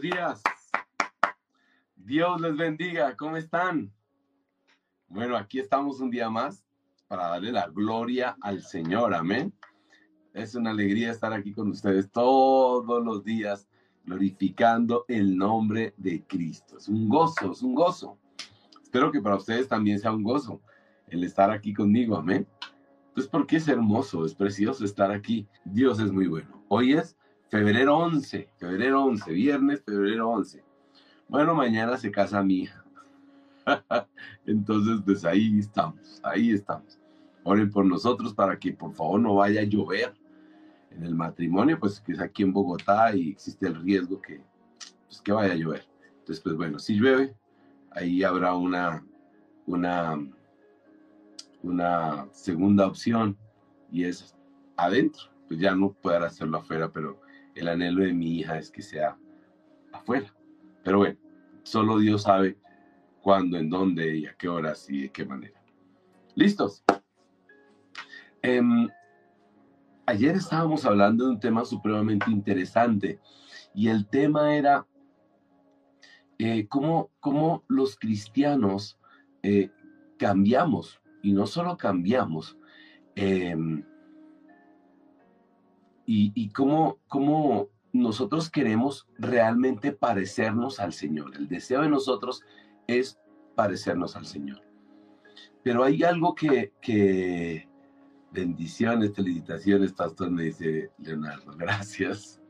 días. Dios les bendiga, ¿cómo están? Bueno, aquí estamos un día más para darle la gloria al Señor, amén. Es una alegría estar aquí con ustedes todos los días glorificando el nombre de Cristo. Es un gozo, es un gozo. Espero que para ustedes también sea un gozo el estar aquí conmigo, amén. Pues porque es hermoso, es precioso estar aquí. Dios es muy bueno. Hoy es febrero 11, febrero 11, viernes, febrero 11. Bueno, mañana se casa mi. Entonces, pues ahí estamos, ahí estamos. Oren por nosotros para que por favor no vaya a llover en el matrimonio, pues que es aquí en Bogotá y existe el riesgo que, pues, que vaya a llover. Entonces, pues bueno, si llueve, ahí habrá una, una, una segunda opción y es adentro. Pues ya no poder hacerlo afuera, pero el anhelo de mi hija es que sea afuera. Pero bueno, solo Dios sabe cuándo, en dónde y a qué horas y de qué manera. ¿Listos? Em, ayer estábamos hablando de un tema supremamente interesante y el tema era eh, cómo, cómo, los cristianos eh, cambiamos y no solo cambiamos, em, y, y cómo, cómo nosotros queremos realmente parecernos al Señor. El deseo de nosotros es parecernos al Señor. Pero hay algo que, que bendiciones, felicitaciones, pastor, me dice Leonardo, gracias.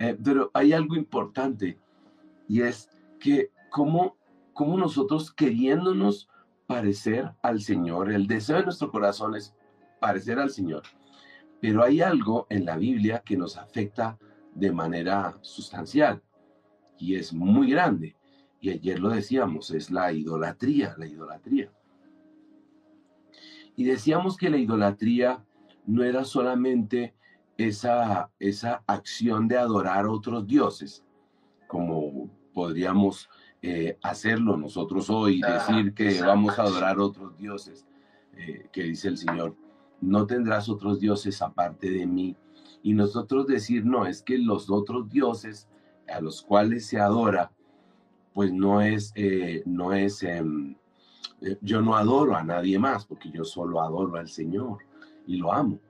Eh, pero hay algo importante y es que como, como nosotros queriéndonos parecer al Señor, el deseo de nuestro corazón es parecer al Señor, pero hay algo en la Biblia que nos afecta de manera sustancial y es muy grande. Y ayer lo decíamos, es la idolatría, la idolatría. Y decíamos que la idolatría no era solamente esa, esa acción de adorar a otros dioses, como podríamos eh, hacerlo nosotros hoy, decir que vamos a adorar a otros dioses, eh, que dice el Señor, no tendrás otros dioses aparte de mí. Y nosotros decir, no, es que los otros dioses a los cuales se adora, pues no es, eh, no es, em, eh, yo no adoro a nadie más, porque yo solo adoro al Señor y lo amo.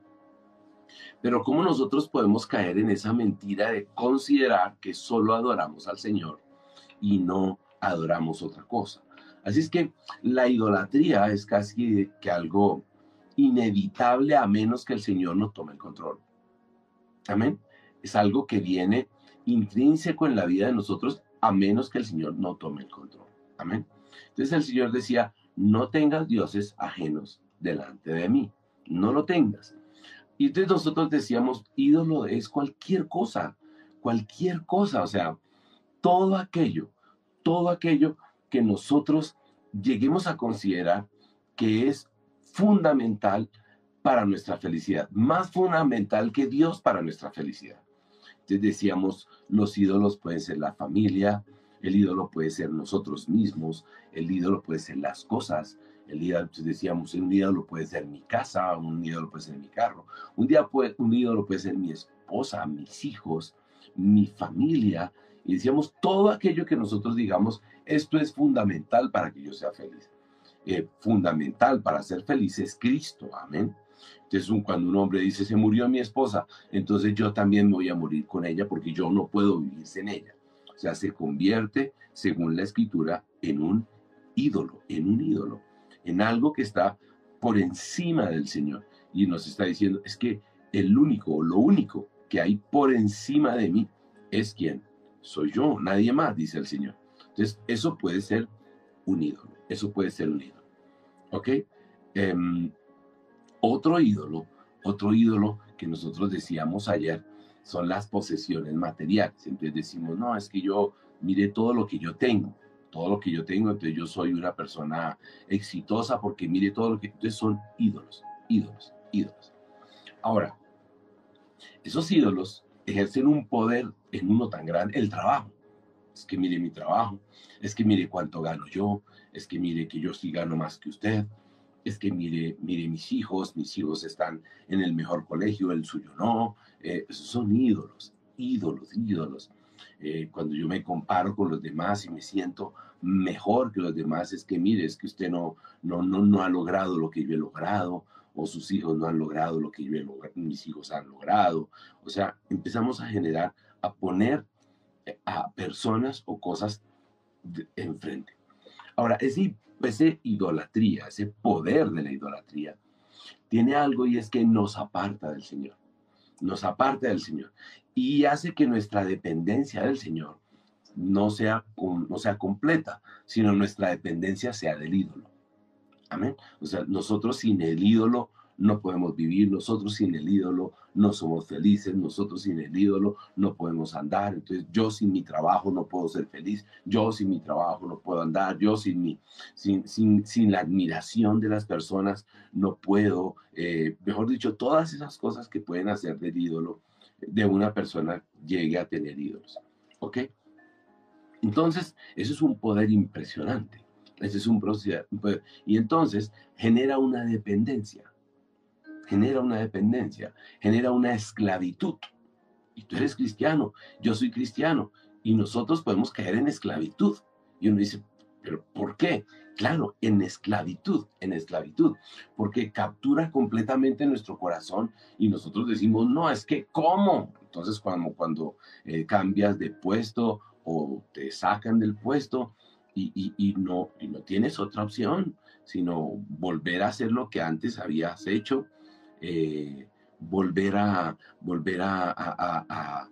Pero ¿cómo nosotros podemos caer en esa mentira de considerar que solo adoramos al Señor y no adoramos otra cosa? Así es que la idolatría es casi que algo inevitable a menos que el Señor no tome el control. Amén. Es algo que viene intrínseco en la vida de nosotros a menos que el Señor no tome el control. Amén. Entonces el Señor decía, no tengas dioses ajenos delante de mí. No lo tengas. Y entonces nosotros decíamos, ídolo es cualquier cosa, cualquier cosa, o sea, todo aquello, todo aquello que nosotros lleguemos a considerar que es fundamental para nuestra felicidad, más fundamental que Dios para nuestra felicidad. Entonces decíamos, los ídolos pueden ser la familia, el ídolo puede ser nosotros mismos, el ídolo puede ser las cosas, el ídolo, decíamos, un ídolo puede ser mi casa, un ídolo puede ser mi carro, un, día puede, un ídolo puede ser mi esposa, mis hijos, mi familia, y decíamos todo aquello que nosotros digamos, esto es fundamental para que yo sea feliz. Eh, fundamental para ser feliz es Cristo. Amén. Entonces, cuando un hombre dice, se murió mi esposa, entonces yo también voy a morir con ella porque yo no puedo vivir sin ella. O sea, se convierte, según la escritura, en un ídolo, en un ídolo, en algo que está por encima del Señor. Y nos está diciendo, es que el único, lo único que hay por encima de mí es quien soy yo, nadie más, dice el Señor. Entonces, eso puede ser un ídolo, eso puede ser un ídolo. ¿Ok? Em, otro ídolo, otro ídolo que nosotros decíamos ayer son las posesiones materiales. Entonces decimos, no, es que yo mire todo lo que yo tengo, todo lo que yo tengo, entonces yo soy una persona exitosa porque mire todo lo que... Entonces son ídolos, ídolos, ídolos. Ahora, esos ídolos ejercen un poder en uno tan grande, el trabajo. Es que mire mi trabajo, es que mire cuánto gano yo, es que mire que yo sí gano más que usted, es que mire, mire mis hijos, mis hijos están en el mejor colegio, el suyo no. Eh, son ídolos, ídolos, ídolos. eh, cuando yo me comparo con los demás y me siento mejor que los demás, es que mire, es que usted no, no, no, no ha logrado lo que yo he logrado, o sus hijos no han logrado lo que yo he logrado, mis hijos han logrado. O sea, empezamos a generar, a poner eh, a personas o cosas enfrente. Ahora, ese, ese idolatría, ese poder de la idolatría, tiene algo y es que nos aparta del Señor. Nos aparta del Señor. Y hace que nuestra dependencia del Señor no sea, no sea completa, sino nuestra dependencia sea del ídolo. Amén. O sea, nosotros sin el ídolo no podemos vivir, nosotros sin el ídolo no somos felices, nosotros sin el ídolo no podemos andar, entonces yo sin mi trabajo no puedo ser feliz, yo sin mi trabajo no puedo andar, yo sin, mi, sin, sin, sin la admiración de las personas no puedo, eh, mejor dicho, todas esas cosas que pueden hacer del ídolo de una persona llegue a tener ídolos. ¿Ok? Entonces, eso es un poder impresionante. Ese es un proceso. Y entonces genera una dependencia genera una dependencia, genera una esclavitud. Y tú eres cristiano, yo soy cristiano, y nosotros podemos caer en esclavitud. Y uno dice, ¿pero por qué? Claro, en esclavitud, en esclavitud, porque captura completamente nuestro corazón y nosotros decimos, no, es que, ¿cómo? Entonces, cuando, cuando eh, cambias de puesto o te sacan del puesto y, no, y no tienes otra opción, sino volver a hacer lo que antes habías hecho, eh, volver a volver a, a,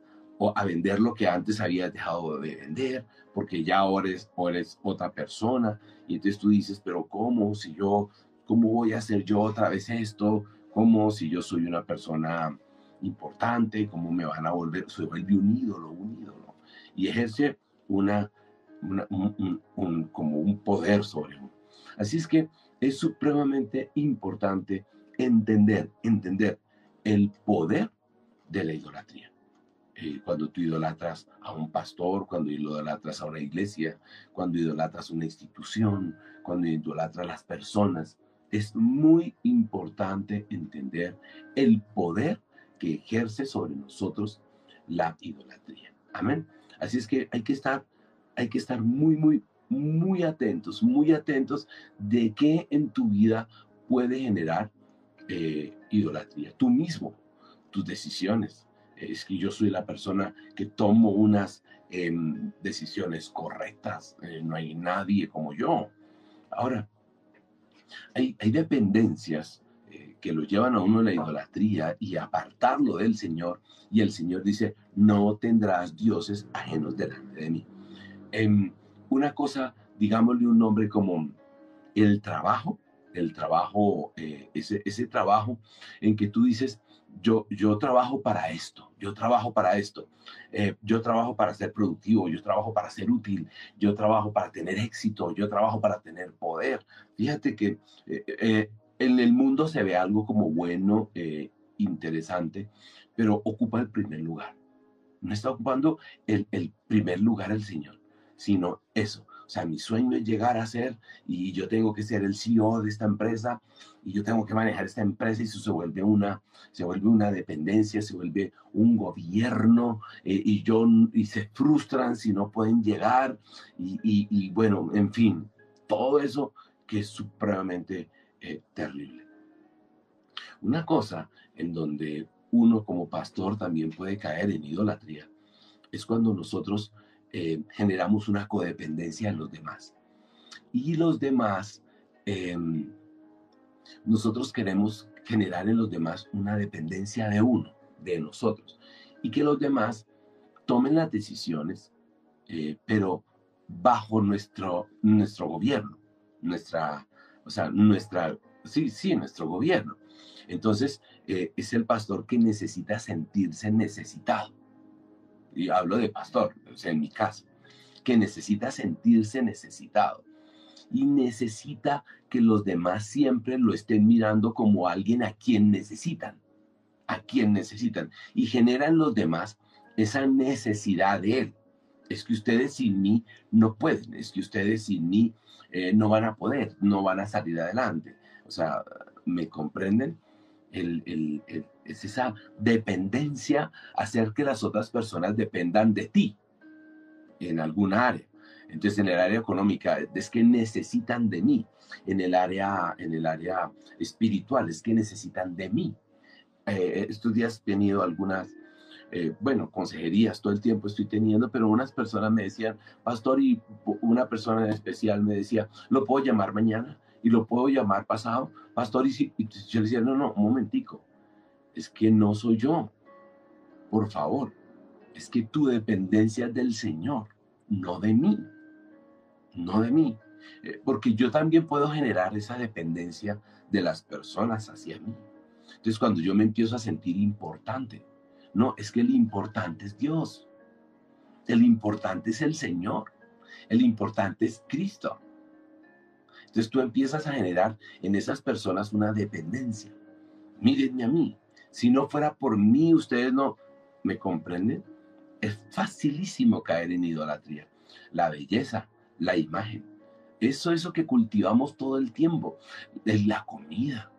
a, vender lo que antes habías dejado de vender, porque ya ahora eres, eres otra persona. Y entonces tú dices, pero ¿cómo? Si yo, ¿cómo voy a hacer yo otra vez esto? ¿Cómo si yo soy una persona importante? ¿Cómo me van a volver? Se vuelve un ídolo, un ídolo. Y ejerce una, un, como un poder sobre uno. Así es que es supremamente importante entender, entender el poder de la idolatría. Eh, cuando tú idolatras a un pastor, cuando idolatras a una iglesia, cuando idolatras a una institución, cuando idolatras a las personas, es muy importante entender el poder que ejerce sobre nosotros la idolatría. Amén. Así es que hay que estar, hay que estar muy, muy, muy atentos, muy atentos de qué en tu vida puede generar eh, idolatría. Tú mismo, tus decisiones. Es que yo soy la persona que tomo unas em, decisiones correctas. Eh, no hay nadie como yo. Ahora, hay, hay dependencias eh, que lo llevan a uno a la idolatría y apartarlo del Señor. Y el Señor dice, no tendrás dioses ajenos delante de mí. Em, una cosa, digámosle un nombre como el trabajo, el trabajo, eh, ese, ese trabajo en que tú dices, yo, yo trabajo para esto, yo trabajo para esto, eh, yo trabajo para ser productivo, yo trabajo para ser útil, yo trabajo para tener éxito, yo trabajo para tener poder. Fíjate que eh, en el mundo se ve algo como bueno, interesante, pero ocupa el primer lugar. No está ocupando el, el primer lugar el Señor, sino eso, o sea, mi sueño es llegar a ser, y yo tengo que ser el CEO de esta empresa, y yo tengo que manejar esta empresa, y eso se vuelve una, se vuelve una dependencia, se vuelve un gobierno, eh, y, yo, y se frustran si no pueden llegar, y, y, bueno, en fin, todo eso que es supremamente eh, terrible. Una cosa en donde uno como pastor también puede caer en idolatría es cuando nosotros eh, generamos una codependencia en los demás. Y los demás, em, nosotros queremos generar en los demás una dependencia de uno, de nosotros, y que los demás tomen las decisiones, eh, pero bajo nuestro, nuestro gobierno, nuestra, o sea, nuestra, sí, sí, nuestro gobierno. Entonces, eh, es el pastor que necesita sentirse necesitado y hablo de pastor, o sea, en mi caso, que necesita sentirse necesitado y necesita que los demás siempre lo estén mirando como alguien a quien necesitan, a quien necesitan, y generan los demás esa necesidad de él. Es que ustedes sin mí no pueden, es que ustedes sin mí eh, no van a poder, no van a salir adelante. O sea, ¿me comprenden? Es esa dependencia, hacer que las otras personas dependan de ti, en alguna área. Entonces, en el área económica es que necesitan de mí. En el área, en el área espiritual es que necesitan de mí. Eh, estos días he tenido algunas, eh, bueno, consejerías, todo el tiempo estoy teniendo, pero unas personas me decían, pastor, y una persona en especial me decía, ¿lo puedo llamar mañana? ¿Y lo puedo llamar pasado? Pastor, y, si, y yo le decía, no, no, un momentico, es que no soy yo, por favor, es que tu dependencia es del Señor, no de mí, no de mí, eh, porque yo también puedo generar esa dependencia de las personas hacia mí. Entonces, cuando yo me empiezo a sentir importante, no, es que el importante es Dios. El importante es el Señor. El importante es Cristo. Entonces tú empiezas a generar en esas personas una dependencia. Mírenme a mí. Si no fuera por mí, ustedes no me comprenden. Es facilísimo caer en idolatría. La belleza, la imagen. Eso es lo que cultivamos todo el tiempo. Es la comida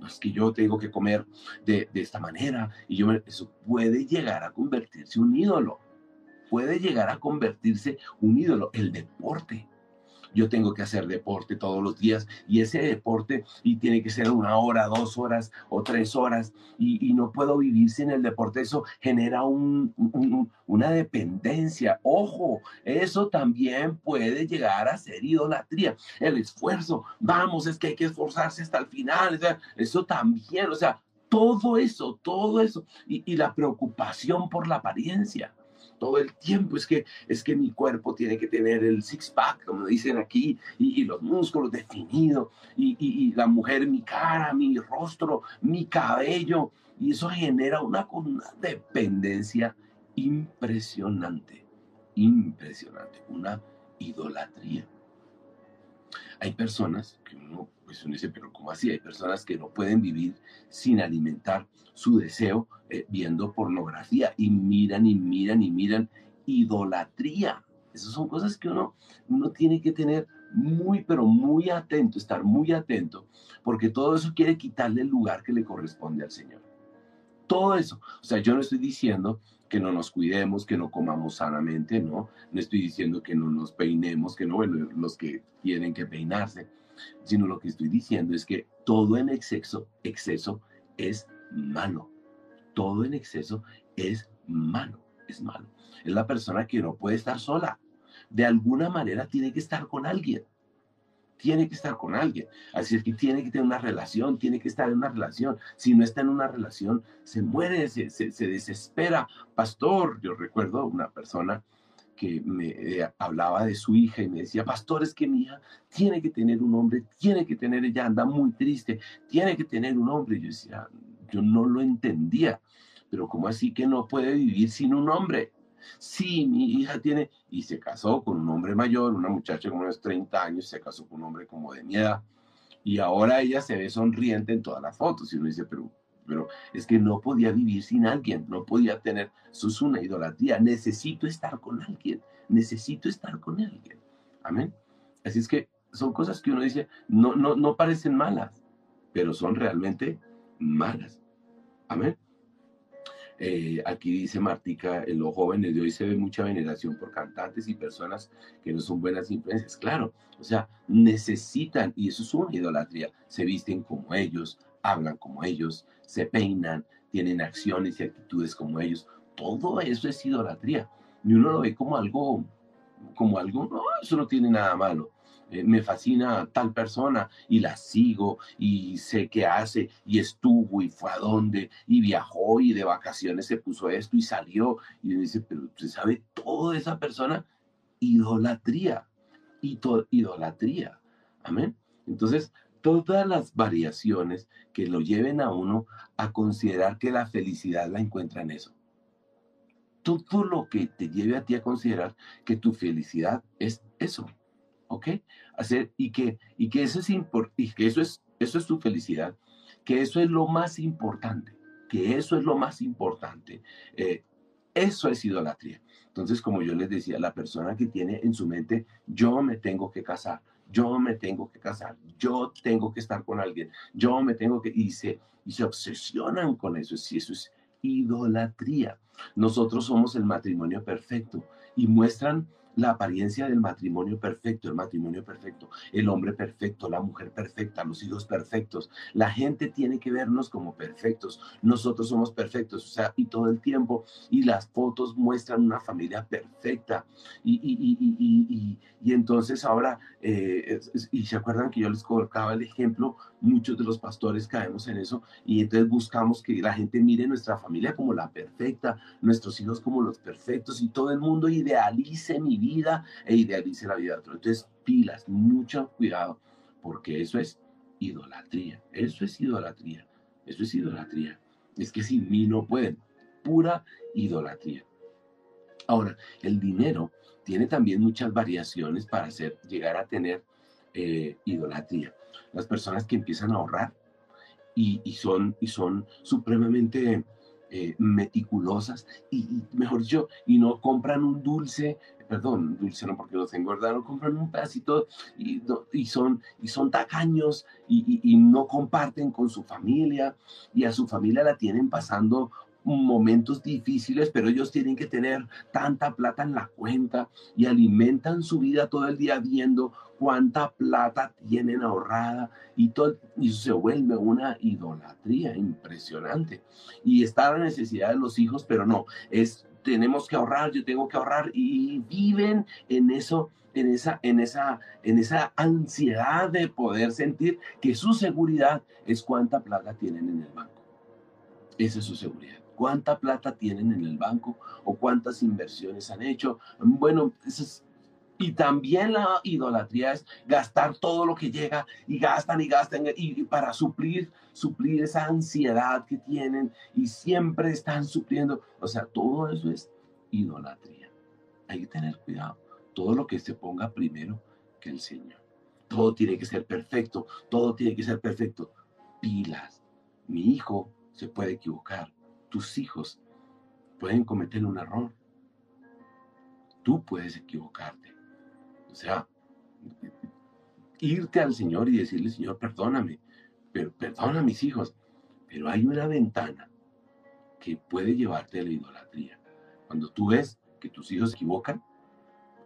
no es que yo tengo que comer de, esta manera y yo eso puede llegar a convertirse un ídolo. Puede llegar a convertirse un ídolo, el deporte yo tengo que hacer deporte todos los días y ese deporte y tiene que ser una hora, dos horas o tres horas y, no puedo vivir sin el deporte. Eso genera una dependencia. Ojo, eso también puede llegar a ser idolatría. El esfuerzo, vamos, es que hay que esforzarse hasta el final. eso también, o sea, todo eso, todo eso y la preocupación por la apariencia todo el tiempo. Es que, es que mi cuerpo tiene que tener el six-pack, como dicen aquí, y, los músculos definidos, y, la mujer, mi cara, mi rostro, mi cabello. Y eso genera una, una dependencia impresionante, impresionante, una idolatría. Hay personas que uno, pues uno dice, pero ¿cómo así? Hay personas que no pueden vivir sin alimentar su deseo eh, viendo pornografía y miran y miran y miran idolatría. Esas son cosas que uno, uno tiene que tener muy, pero muy atento, estar muy atento, porque todo eso quiere quitarle el lugar que le corresponde al Señor. Todo eso. O sea, yo no estoy diciendo que no nos cuidemos, que no comamos sanamente, no. No estoy diciendo que no nos peinemos, que no, bueno, los que tienen que peinarse, sino lo que estoy diciendo es que todo en exceso, exceso es malo. Todo en exceso es malo, es malo. Es la persona que no puede estar sola. De alguna manera tiene que estar con alguien. Tiene que estar con alguien. Así es que tiene que tener una relación, tiene que estar en una relación. Si no está en una relación, se muere, se, se, desespera. Pastor, yo recuerdo una persona que me eh, hablaba de su hija y me decía, pastor, es que mi hija tiene que tener un hombre, tiene que tener, ella anda muy triste, tiene que tener un hombre. Yo decía, yo no lo entendía. Pero ¿cómo así que no puede vivir sin un hombre? Sí, mi hija tiene, y se casó con un hombre mayor, una muchacha como unos 30 años, se casó con un hombre como de mi edad, y ahora ella se ve sonriente en todas las fotos, y uno dice, pero, pero es que no podía vivir sin alguien, no podía tener, eso es una idolatría, necesito estar con alguien, necesito estar con alguien, amén. Así es que son cosas que uno dice, no, no, no parecen malas, pero son realmente malas. Amén. Eh, aquí dice Martica, en los jóvenes de hoy se ve mucha veneración por cantantes y personas que no son buenas influencias. Claro, o sea, necesitan, y eso es una idolatría, se visten como ellos, hablan como ellos, se peinan, tienen acciones y actitudes como ellos. Todo eso es idolatría. Y uno lo ve como algo, como algo, no, eso no tiene nada malo. Eh, me fascina tal persona y la sigo y sé qué hace y estuvo y fue a dónde y viajó y de vacaciones se puso esto y salió y dice, pero usted sabe todo de esa persona, idolatría, idolatría, amén. Entonces, todas las variaciones que lo lleven a uno a considerar que la felicidad la encuentra en eso. Todo lo que te lleve a ti a considerar que tu felicidad es eso. ¿Ok? Hacer, y que, y que eso es y que eso es, eso es tu felicidad, que eso es lo más importante, que eso es lo más importante. Eh, eso es idolatría. Entonces, como yo les decía, la persona que tiene en su mente, yo me tengo que casar, yo me tengo que casar, yo tengo que estar con alguien, yo me tengo que, y se, y se obsesionan con eso, si eso es idolatría. Nosotros somos el matrimonio perfecto y muestran la apariencia del matrimonio perfecto, el matrimonio perfecto, el hombre perfecto, la mujer perfecta, los hijos perfectos. La gente tiene que vernos como perfectos. Nosotros somos perfectos, o sea, y todo el tiempo. Y las fotos muestran una familia perfecta. Y, y, y, y entonces ahora, eh, y se acuerdan que yo les colocaba el ejemplo, muchos de los pastores caemos en eso y entonces buscamos que la gente mire nuestra familia como la perfecta, nuestros hijos como los perfectos y todo el mundo idealice mi vida e idealice la vida de otro. Entonces, pilas, mucho cuidado, porque eso es idolatría. Eso es idolatría. Eso es idolatría. Es que sin mí no pueden. Pura idolatría. Ahora, el dinero tiene también muchas variaciones para hacer, llegar a tener eh, idolatría. Las personas que empiezan a ahorrar y, son, y son supremamente eh, meticulosas y, mejor dicho, y no compran un dulce, perdón, dulce no porque lo tengo, ¿verdad? No compran un pedacito y, y son, y son tacaños y, y, no comparten con su familia y a su familia la tienen pasando momentos difíciles, pero ellos tienen que tener tanta plata en la cuenta y alimentan su vida todo el día viendo cuánta plata tienen ahorrada y todo y se vuelve una idolatría impresionante. Y está la necesidad de los hijos, pero no, es tenemos que ahorrar, yo tengo que ahorrar y viven en eso en esa, en esa, en esa ansiedad de poder sentir que su seguridad es cuánta plata tienen en el banco. Esa es su seguridad cuánta plata tienen en el banco o cuántas inversiones han hecho. Bueno, y también la idolatría es gastar todo lo que llega y gastan y gastan y, para suplir, suplir esa ansiedad que tienen y siempre están supliendo. O sea, todo eso es idolatría. Hay que tener cuidado. Todo lo que se ponga primero que el Señor. Todo tiene que ser perfecto. Todo tiene que ser perfecto. Pilas. Mi hijo se puede equivocar tus hijos pueden cometer un error. Tú puedes equivocarte. O sea, irte al Señor y decirle, Señor, perdóname, pero perdona a mis hijos. Pero hay una ventana que puede llevarte a la idolatría. Cuando tú ves que tus hijos se equivocan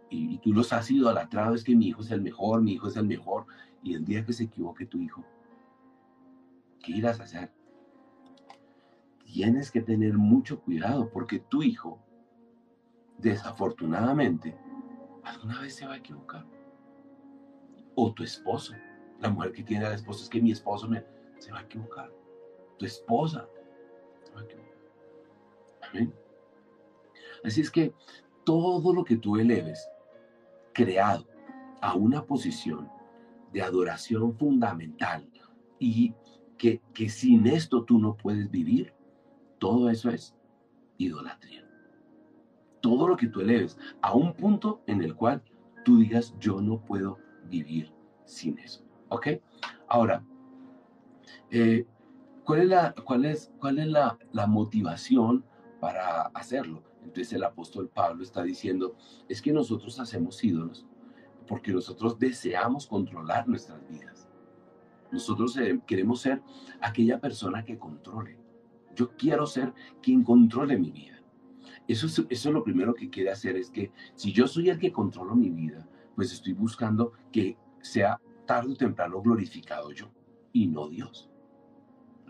y, y tú los has idolatrado, es que mi hijo es el mejor, mi hijo es el mejor, y el día que se equivoque tu hijo, ¿qué irás a hacer? Tienes que tener mucho cuidado porque tu hijo, desafortunadamente, alguna vez se va a equivocar. O tu esposo, la mujer que tiene al esposo, es que mi esposo me, se va a equivocar. Tu esposa se va a equivocar. Amén. Así es que todo lo que tú eleves, creado a una posición de adoración fundamental y que, que sin esto tú no puedes vivir, todo eso es idolatría. Todo lo que tú eleves a un punto en el cual tú digas, yo no puedo vivir sin eso. ¿Ok? Ahora, eh, ¿cuál es, la, la motivación para hacerlo? Entonces el apóstol Pablo está diciendo, es que nosotros hacemos ídolos porque nosotros deseamos controlar nuestras vidas. Nosotros eh, queremos ser aquella persona que controle. Yo quiero ser quien controle mi vida. Eso es, lo primero que quiere hacer, es que si yo soy el que controlo mi vida, pues estoy buscando que sea tarde o temprano glorificado yo y no Dios.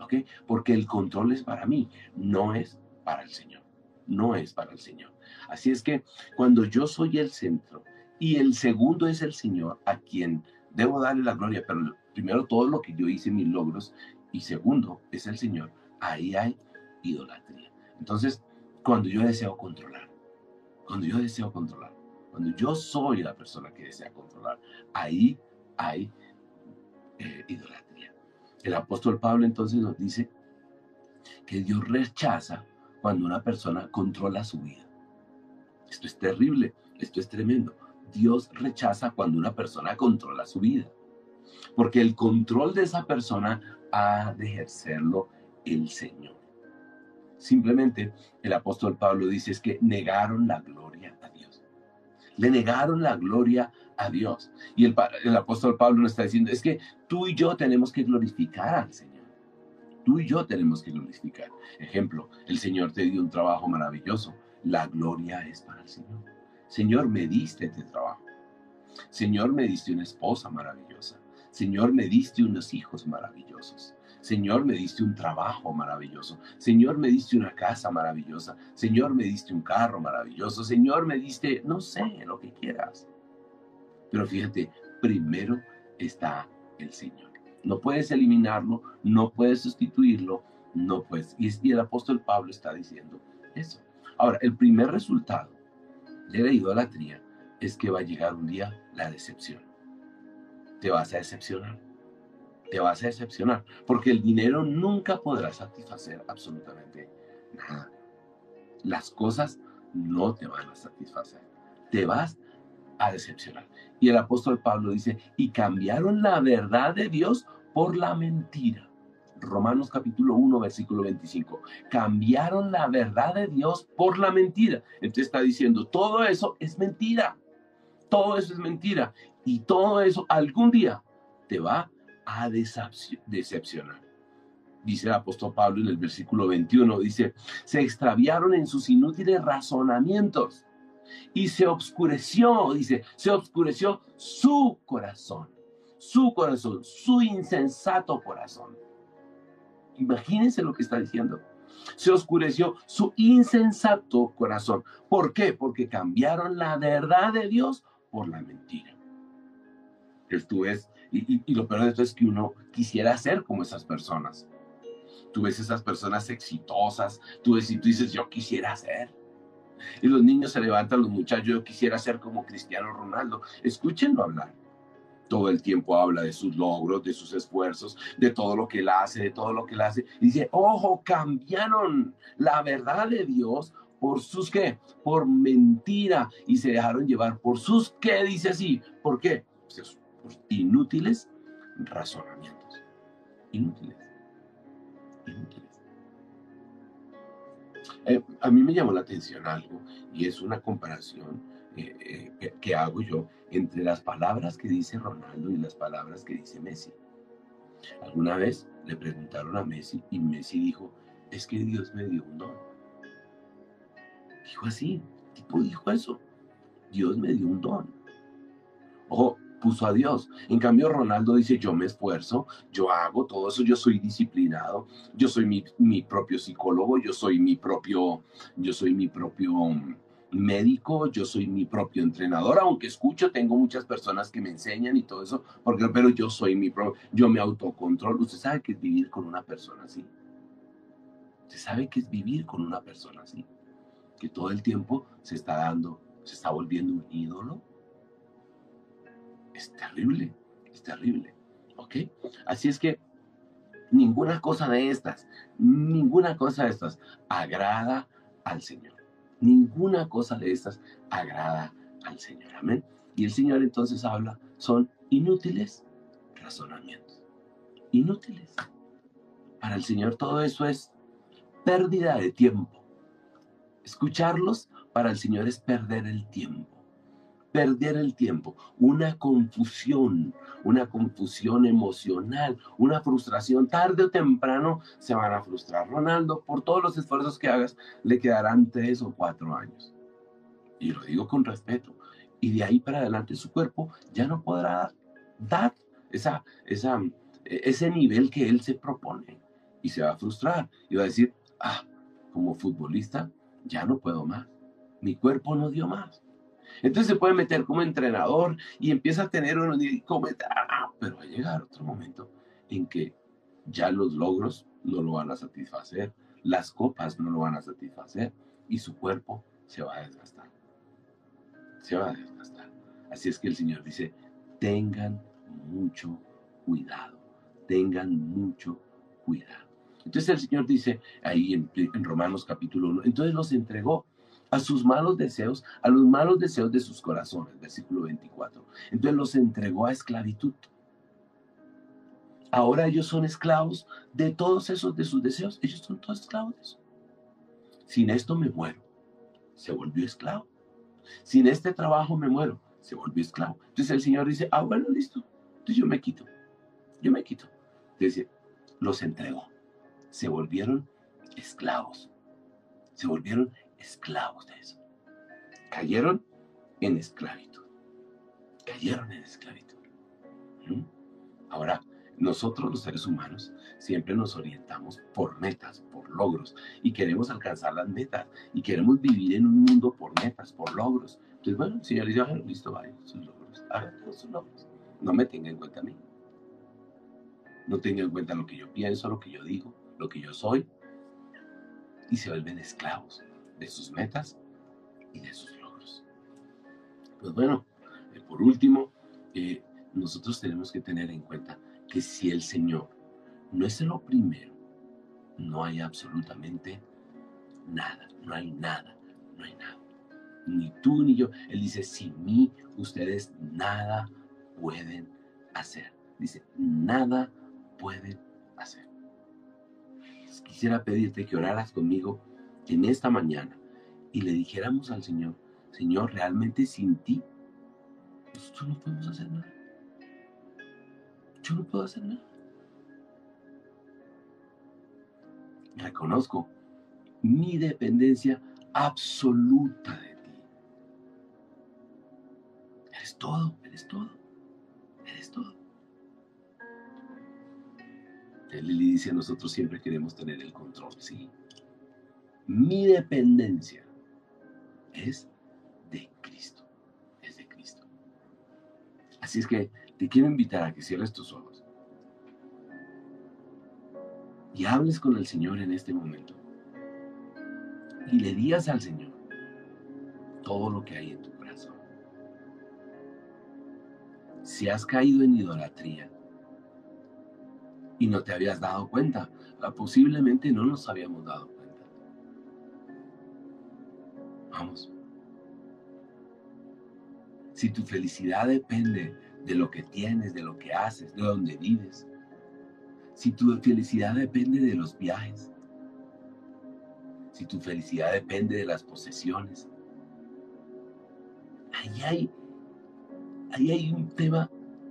¿Ok? Porque el control es para mí, no es para el Señor. No es para el Señor. Así es que cuando yo soy el centro y el segundo es el Señor a quien debo darle la gloria, pero primero todo lo que yo hice, mis logros, y segundo es el Señor, ahí hay idolatría. Entonces, cuando yo deseo controlar, cuando yo deseo controlar, cuando yo soy la persona que desea controlar, ahí hay eh, idolatría. El apóstol Pablo entonces nos dice que Dios rechaza cuando una persona controla su vida. Esto es terrible, esto es tremendo. Dios rechaza cuando una persona controla su vida. Porque el control de esa persona ha de ejercerlo el Señor. Simplemente el apóstol Pablo dice es que negaron la gloria a Dios. Le negaron la gloria a Dios. Y el, el apóstol Pablo nos está diciendo es que tú y yo tenemos que glorificar al Señor. Tú y yo tenemos que glorificar. Ejemplo, el Señor te dio un trabajo maravilloso. La gloria es para el Señor. Señor, me diste este trabajo. Señor, me diste una esposa maravillosa. Señor, me diste unos hijos maravillosos. Señor, me diste un trabajo maravilloso. Señor, me diste una casa maravillosa. Señor, me diste un carro maravilloso. Señor, me diste, no sé, lo que quieras. Pero fíjate, primero está el Señor. No puedes eliminarlo, no puedes sustituirlo, no puedes. Y, el apóstol Pablo está diciendo eso. Ahora, el primer resultado de la idolatría es que va a llegar un día la decepción. Te vas a decepcionar te vas a decepcionar, porque el dinero nunca podrá satisfacer absolutamente nada. Las cosas no te van a satisfacer, te vas a decepcionar. Y el apóstol Pablo dice, y cambiaron la verdad de Dios por la mentira. Romanos capítulo 1, versículo 25. Cambiaron la verdad de Dios por la mentira. Entonces está diciendo, todo eso es mentira. Todo eso es mentira. Y todo eso algún día te va a decepcionar. Dice el apóstol Pablo en el versículo 21, dice, se extraviaron en sus inútiles razonamientos y se obscureció, dice, se obscureció su corazón, su corazón, su insensato corazón. Imagínense lo que está diciendo. Se oscureció su insensato corazón. ¿Por qué? Porque cambiaron la verdad de Dios por la mentira. Esto es y, lo peor de esto es que uno quisiera ser como esas personas. Tú ves esas personas exitosas, tú, ves, y tú dices, yo quisiera ser. Y los niños se levantan, los muchachos, yo quisiera ser como Cristiano Ronaldo. Escúchenlo hablar. Todo el tiempo habla de sus logros, de sus esfuerzos, de todo lo que él hace, de todo lo que él hace. Y dice, ojo, cambiaron la verdad de Dios por sus qué, por mentira y se dejaron llevar por sus qué, dice así. ¿Por qué? Pues inútiles razonamientos. Inútiles. Inútiles. Eh, a mí me llamó la atención algo y es una comparación eh, eh, que hago yo entre las palabras que dice Ronaldo y las palabras que dice Messi. Alguna vez le preguntaron a Messi y Messi dijo, es que Dios me dio un don. Dijo así, tipo dijo eso. Dios me dio un don. Ojo, puso a Dios. En cambio, Ronaldo dice, yo me esfuerzo, yo hago todo eso, yo soy disciplinado, yo soy mi, propio psicólogo, yo soy mi propio, yo soy mi propio mm, médico, yo soy mi propio entrenador, aunque escucho, tengo muchas personas que me enseñan y todo eso, porque, pero yo soy mi propio, yo me autocontrolo. ¿Usted sabe qué es vivir con una persona así? ¿Usted sabe qué es vivir con una persona así? Que todo el tiempo se está dando, se está volviendo un ídolo es terrible, es terrible. ¿Ok? Así es que ninguna cosa de estas, ninguna cosa de estas agrada al Señor. Ninguna cosa de estas agrada al Señor. Amén. Y el Señor entonces habla, son inútiles razonamientos. Inútiles. Para el Señor todo eso es pérdida de tiempo. Escucharlos para el Señor es perder el tiempo perder el tiempo, una confusión, una confusión emocional, una frustración. Tarde o temprano se van a frustrar. Ronaldo, por todos los esfuerzos que hagas, le quedarán tres o cuatro años. Y lo digo con respeto. Y de ahí para adelante su cuerpo ya no podrá dar esa, esa, ese nivel que él se propone. Y se va a frustrar. Y va a decir, ah, como futbolista, ya no puedo más. Mi cuerpo no dio más. Entonces se puede meter como entrenador y empieza a tener uno y ah, pero va a llegar otro momento en que ya los logros no lo van a satisfacer, las copas no lo van a satisfacer y su cuerpo se va a desgastar. Se va a desgastar. Así es que el Señor dice, tengan mucho cuidado, tengan mucho cuidado. Entonces el Señor dice ahí en, en Romanos capítulo 1, entonces los entregó a sus malos deseos, a los malos deseos de sus corazones, versículo 24. Entonces los entregó a esclavitud. Ahora ellos son esclavos de todos esos de sus deseos. Ellos son todos esclavos de eso. Sin esto me muero. Se volvió esclavo. Sin este trabajo me muero. Se volvió esclavo. Entonces el Señor dice, ah, bueno, listo. Entonces yo me quito. Yo me quito. Entonces los entregó. Se volvieron esclavos. Se volvieron esclavos de eso. Cayeron en esclavitud. Cayeron en esclavitud. ¿Mm? Ahora, nosotros los seres humanos siempre nos orientamos por metas, por logros, y queremos alcanzar las metas, y queremos vivir en un mundo por metas, por logros. Entonces, bueno, el Señor dice, listo, vaya, sus logros, hagan todos sus logros. No me tenga en cuenta a mí. No tenga en cuenta lo que yo pienso, lo que yo digo, lo que yo soy, y se vuelven esclavos de sus metas y de sus logros. Pues bueno, eh, por último, eh, nosotros tenemos que tener en cuenta que si el Señor no es lo primero, no hay absolutamente nada, no hay nada, no hay nada. Ni tú ni yo. Él dice, sin mí ustedes nada pueden hacer. Dice, nada pueden hacer. Quisiera pedirte que oraras conmigo en esta mañana y le dijéramos al Señor, Señor, realmente sin ti, nosotros no podemos hacer nada. Yo no puedo hacer nada. Reconozco mi dependencia absoluta de ti. Eres todo, eres todo, eres todo. Le dice nosotros siempre queremos tener el control, sí. Mi dependencia es de Cristo, es de Cristo. Así es que te quiero invitar a que cierres tus ojos y hables con el Señor en este momento. Y le digas al Señor todo lo que hay en tu corazón. Si has caído en idolatría y no te habías dado cuenta, ah, posiblemente no nos habíamos dado cuenta. Vamos. Si tu felicidad depende de lo que tienes, de lo que haces, de donde vives. Si tu felicidad depende de los viajes, si tu felicidad depende de las posesiones, ahí hay, hay un tema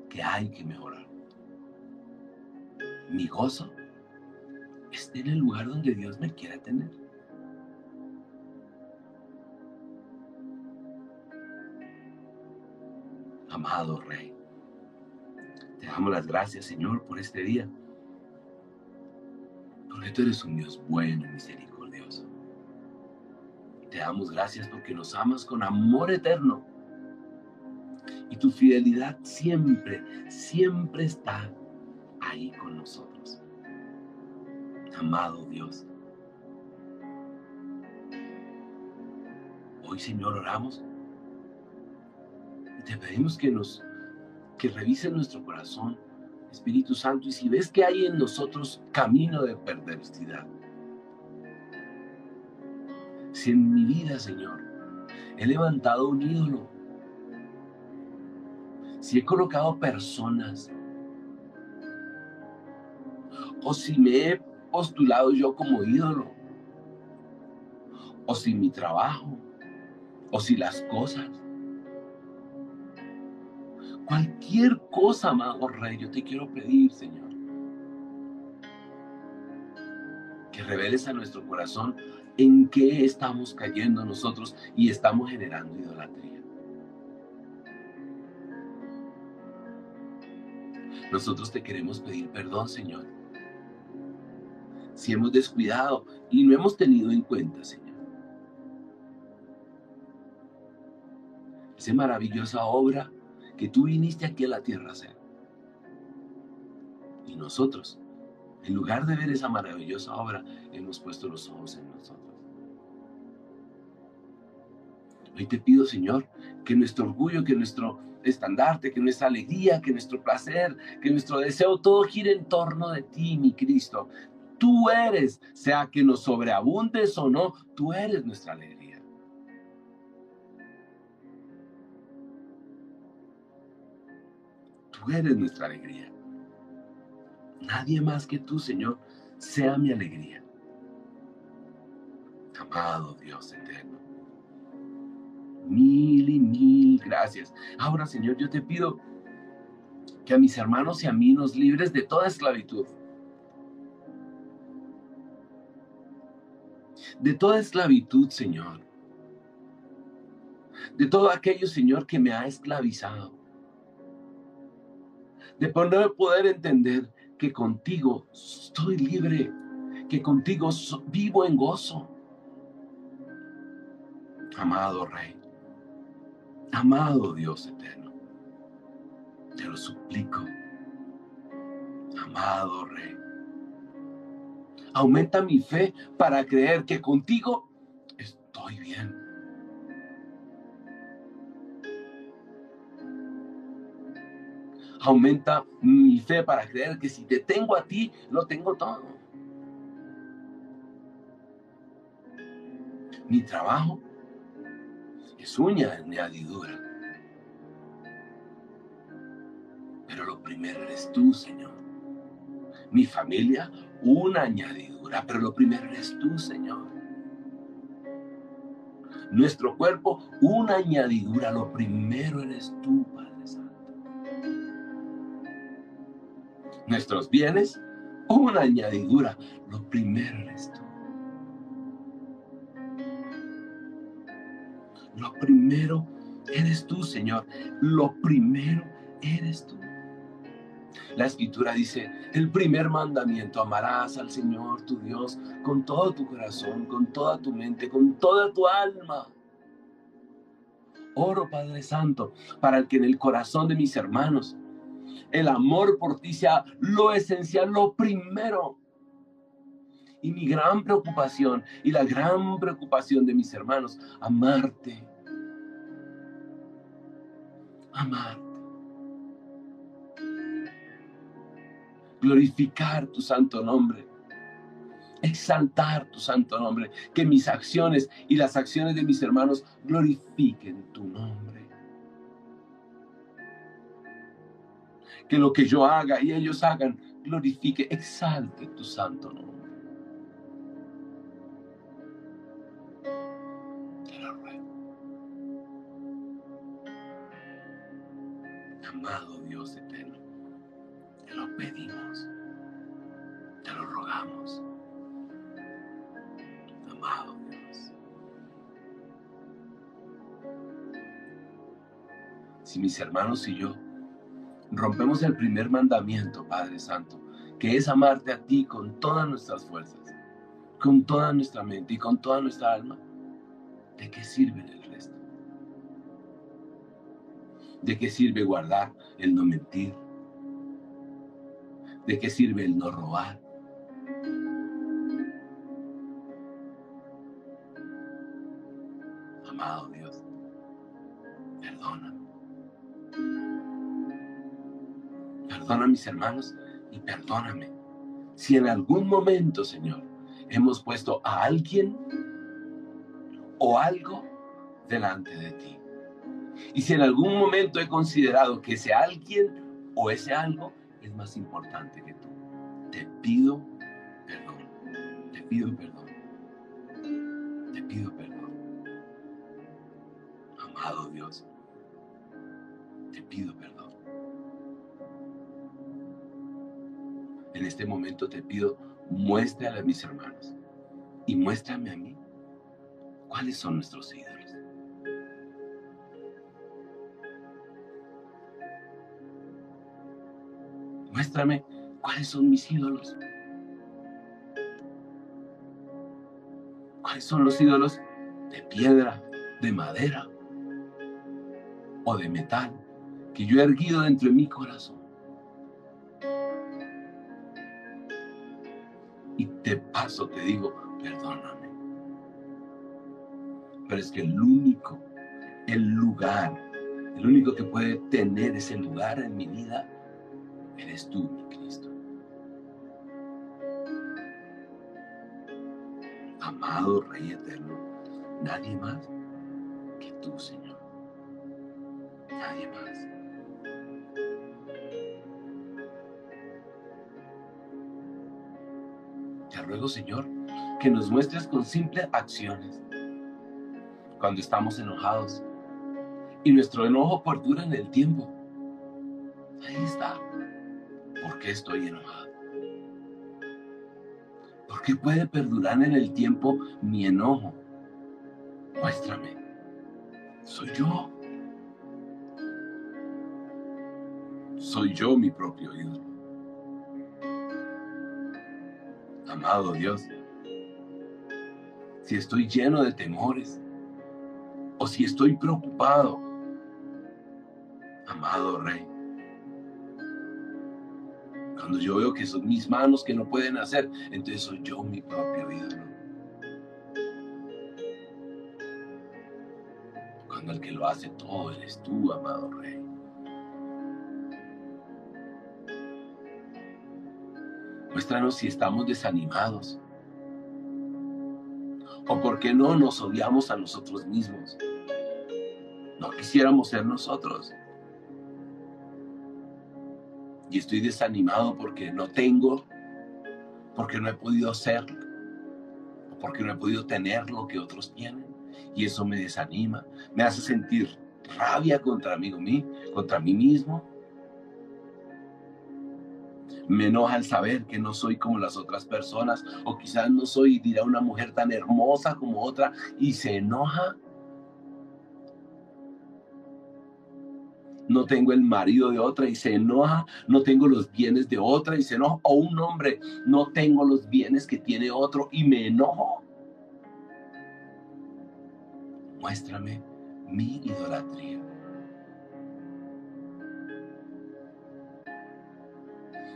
que hay que mejorar. Mi gozo está en el lugar donde Dios me quiere tener. Amado Rey, te damos las gracias, Señor, por este día. Porque tú eres un Dios bueno y misericordioso. Te damos gracias porque nos amas con amor eterno. Y tu fidelidad siempre, siempre está ahí con nosotros. Amado Dios. Hoy, Señor, oramos te pedimos que nos que revise nuestro corazón, Espíritu Santo, y si ves que hay en nosotros camino de perversidad, si en mi vida, Señor, he levantado un ídolo, si he colocado personas, o si me he postulado yo como ídolo, o si mi trabajo, o si las cosas, Cualquier cosa, amado Rey, yo te quiero pedir, Señor, que reveles a nuestro corazón en qué estamos cayendo nosotros y estamos generando idolatría. Nosotros te queremos pedir perdón, Señor. Si hemos descuidado y no hemos tenido en cuenta, Señor. Esa maravillosa obra que tú viniste aquí a la tierra a hacer. Y nosotros, en lugar de ver esa maravillosa obra, hemos puesto los ojos en nosotros. Hoy te pido, Señor, que nuestro orgullo, que nuestro estandarte, que nuestra alegría, que nuestro placer, que nuestro deseo, todo gire en torno de ti, mi Cristo. Tú eres, sea que nos sobreabundes o no, tú eres nuestra alegría. Tú eres nuestra alegría. Nadie más que tú, Señor, sea mi alegría. Amado Dios eterno. Mil y mil gracias. Ahora, Señor, yo te pido que a mis hermanos y a mí nos libres de toda esclavitud. De toda esclavitud, Señor. de todo aquello, Señor, que me ha esclavizado. De poder, entender que contigo estoy libre, que contigo vivo en gozo. Amado Rey, amado Dios eterno, te lo suplico, amado Rey. Aumenta mi fe para creer que contigo estoy bien. Aumenta mi fe para creer que si te tengo a ti, lo tengo todo. Mi trabajo es uña añadidura. Pero lo primero eres tú, Señor. Mi familia, una añadidura, pero lo primero eres tú, Señor. Nuestro cuerpo, una añadidura, lo primero eres tú, Padre Nuestros bienes, una añadidura, lo primero eres tú. Lo primero eres tú, Señor. Lo primero eres tú. La escritura dice, el primer mandamiento, amarás al Señor tu Dios con todo tu corazón, con toda tu mente, con toda tu alma. Oro, Padre Santo, para que en el corazón de mis hermanos el amor por ti sea lo esencial, lo primero. Y mi gran preocupación y la gran preocupación de mis hermanos, amarte. Amarte. glorificar tu santo nombre, exaltar tu santo nombre, que mis acciones y las acciones de mis hermanos glorifiquen tu nombre. Que lo que yo haga y ellos hagan glorifique, exalte tu santo nombre. Amado Dios eterno, te lo pedimos. Amado Dios. Si mis hermanos y yo rompemos el primer mandamiento, Padre Santo, que es amarte a ti con todas nuestras fuerzas, con toda nuestra mente y con toda nuestra alma, ¿de qué sirve el resto? ¿De qué sirve guardar el no mentir? ¿De qué sirve el no robar? Amado Dios, Perdona a mis hermanos y perdóname. Si en algún momento, Señor, hemos puesto a alguien o algo delante de ti. Y si en algún momento he considerado que ese alguien o ese algo es más importante que tú. Te pido perdón. Te pido perdón. Te pido perdón. Amado Dios, te pido perdón. En este momento te pido, muéstrale a mis hermanos y muéstrame a mí cuáles son nuestros ídolos. Muéstrame cuáles son mis ídolos. ¿Cuáles son los ídolos de piedra, de madera o de metal que yo he erguido dentro de mi corazón? Te paso, te digo, perdóname. Pero es que el único, el lugar, el único que puede tener ese lugar en mi vida eres tú, mi Cristo. Amado Rey Eterno, nadie más que tú, Señor. Nadie más. Ruego, Señor, que nos muestres con simples acciones cuando estamos enojados y nuestro enojo perdura en el tiempo. Ahí está. ¿Por qué estoy enojado? ¿Por qué puede perdurar en el tiempo mi enojo? Muéstrame. Soy yo. Soy yo mi propio ídolo. Amado Dios, si estoy lleno de temores o si estoy preocupado, amado Rey, cuando yo veo que son mis manos que no pueden hacer, entonces soy yo mi propio ídolo. Cuando el que lo hace todo eres tú, amado Rey. Muéstranos si estamos desanimados. O por qué no nos odiamos a nosotros mismos. No quisiéramos ser nosotros y estoy desanimado porque no tengo, porque no he podido ser, porque no he podido tener lo que otros tienen. Y eso me desanima, me hace sentir rabia contra mí, contra mí mismo. Me enoja el saber que no soy como las otras personas, o quizás no soy, dirá, una mujer tan hermosa como otra, y se enoja no tengo el marido de otra y se enoja, no tengo los bienes de otra y se enoja, o un hombre, no tengo los bienes que tiene otro y me enojo. Muéstrame mi idolatría.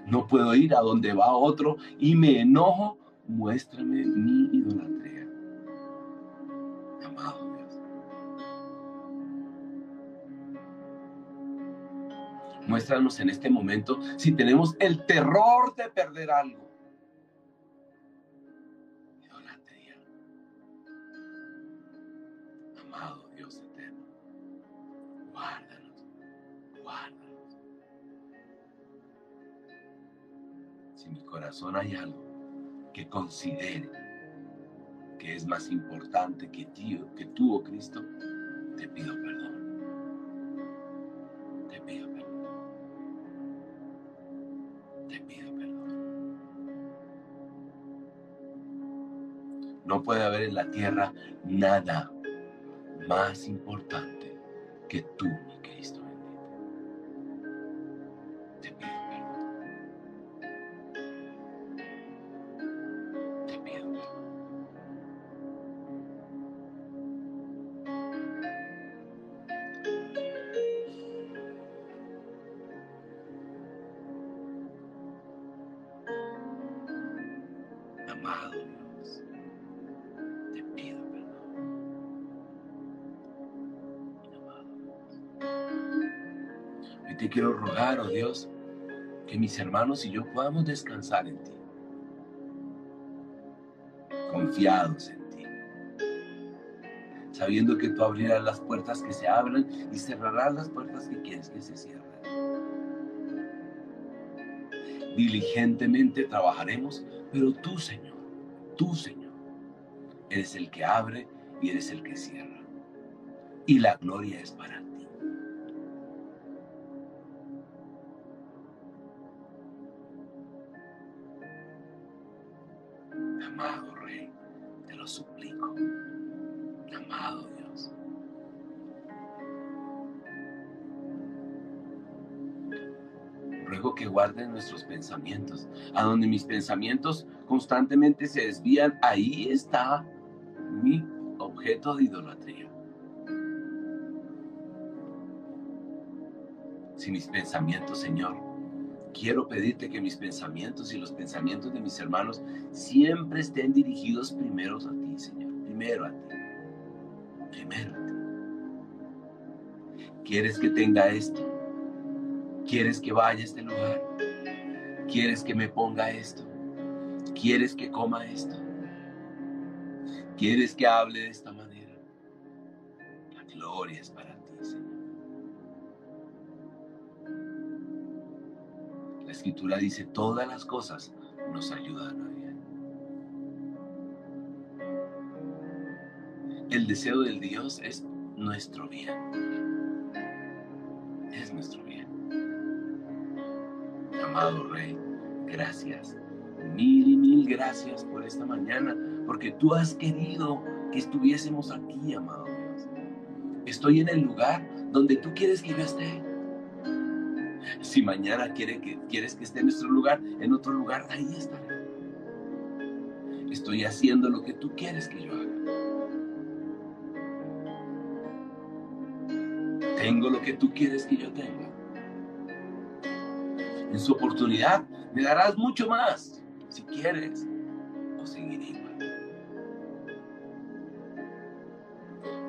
No puedo ir a donde va otro y me enojo. Muéstrame mi idolatría. Amado Muéstranos en este momento si tenemos el terror de perder algo. Corazón hay algo que considere que es más importante que, tío, que tú, oh Cristo, te pido perdón. Te pido perdón. No puede haber en la tierra nada más importante que tú, hermanos y yo podamos descansar en ti, confiados en ti, sabiendo que tú abrirás las puertas que se abran y cerrarás las puertas que quieres que se cierren. Diligentemente trabajaremos, pero tú, Señor, tú, Señor, eres el que abre y eres el que cierra. Y la gloria es para ti. Guarden nuestros pensamientos. A donde mis pensamientos constantemente se desvían, ahí está mi objeto de idolatría. Si mis pensamientos, Señor, quiero pedirte que mis pensamientos y los pensamientos de mis hermanos siempre estén dirigidos primero a ti, Señor. Primero a ti. Primero a ti. ¿Quieres que tenga esto? ¿Quieres que vaya a este lugar? ¿Quieres que me ponga esto? ¿Quieres que coma esto? ¿Quieres que hable de esta manera? La gloria es para ti, Señor. escritura dice, todas las cosas nos ayudan a bien. El deseo del Dios es nuestro bien. Amado Rey, gracias. Mil y mil gracias por esta mañana, porque tú has querido que estuviésemos aquí, amado Dios. Estoy en el lugar donde tú quieres que yo esté. Si mañana que, quieres que esté en nuestro lugar, en otro lugar, ahí estaré. Estoy haciendo lo que tú quieres que yo haga. Tengo lo que tú quieres que yo tenga. En su oportunidad me darás mucho más, si quieres, o seguiré igual.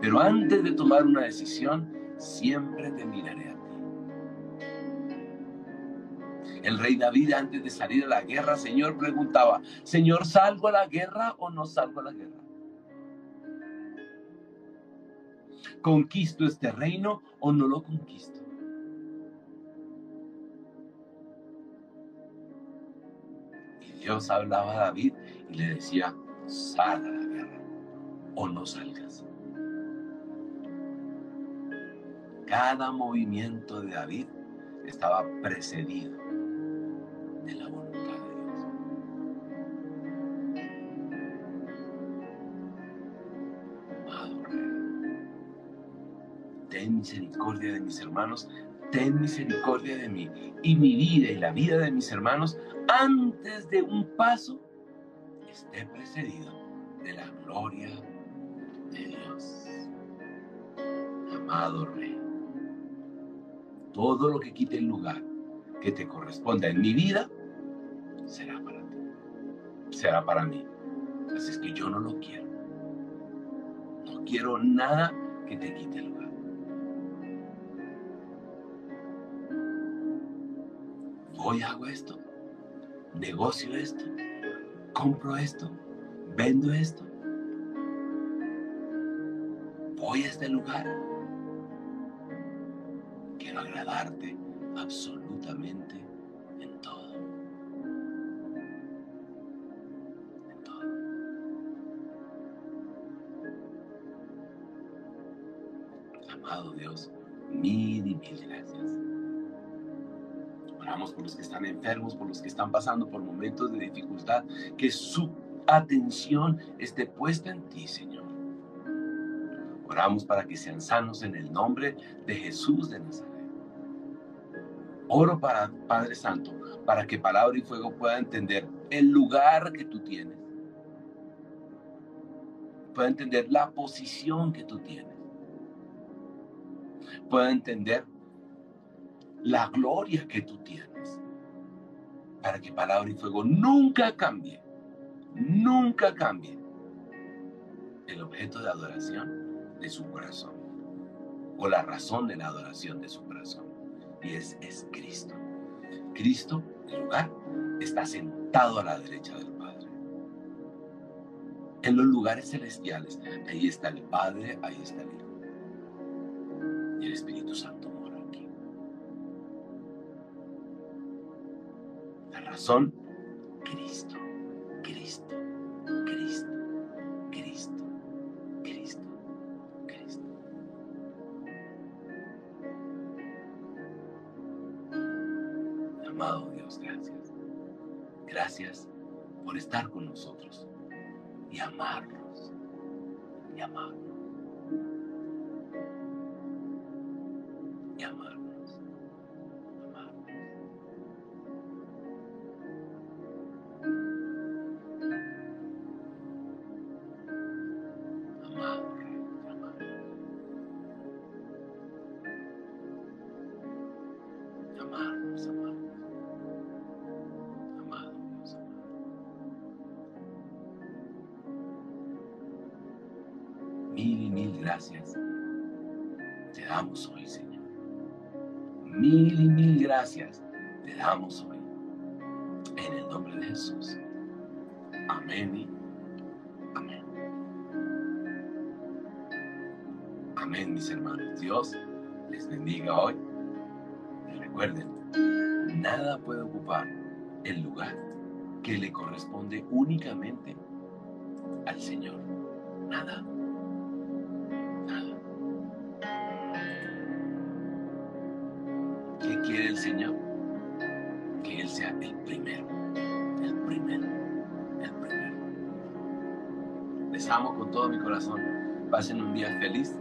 Pero antes de tomar una decisión, siempre te miraré a ti. El rey David antes de salir a la guerra, Señor preguntaba, Señor, ¿salgo a la guerra o no salgo a la guerra? ¿Conquisto este reino o no lo conquisto? Dios hablaba a David y le decía, sal a la guerra o no salgas. Cada movimiento de David estaba precedido de la voluntad de Dios. Amado ten misericordia de mis hermanos, ten misericordia de mí y mi vida y la vida de mis hermanos antes de un paso esté precedido de la gloria de Dios. Amado Rey todo lo que quite el lugar que te corresponda en mi vida, será para ti, será para mí. Así es que yo no lo quiero. No quiero nada que te quite el lugar. Voy, hago esto, negocio esto, compro esto, vendo esto. Voy a este lugar agradarte absolutamente. En todo. Amado Dios, mil y mil gracias. Por los que están enfermos, por los que están pasando por momentos de dificultad, que su atención esté puesta en ti, Señor. Oramos para que sean sanos en el nombre de Jesús de Nazaret. Oro para Padre Santo, para que Palabra y Fuego pueda entender el lugar que tú tienes. Pueda entender la posición que tú tienes. Pueda entender la gloria que tú tienes. Para que Palabra y Fuego nunca cambie. Nunca cambie el objeto de adoración de su corazón. O la razón de la adoración de su corazón y es, es Cristo. Cristo, el lugar, está sentado a la derecha del Padre. En los lugares celestiales, ahí está el Padre, ahí está el Hijo. Y el Espíritu Santo La razón, Cristo, Cristo, Cristo. Amado Dios, gracias. Gracias por estar con nosotros y amarnos. Y amarnos. Y. Amarnos. Damos hoy, Señor. Mil y mil gracias te damos hoy. En el nombre de Jesús. Amén y amén. Amén, mis hermanos. Dios les bendiga hoy. Y recuerden, nada puede ocupar el lugar que le corresponde únicamente al Señor. Nada. Con todo mi corazón. Pasen un día feliz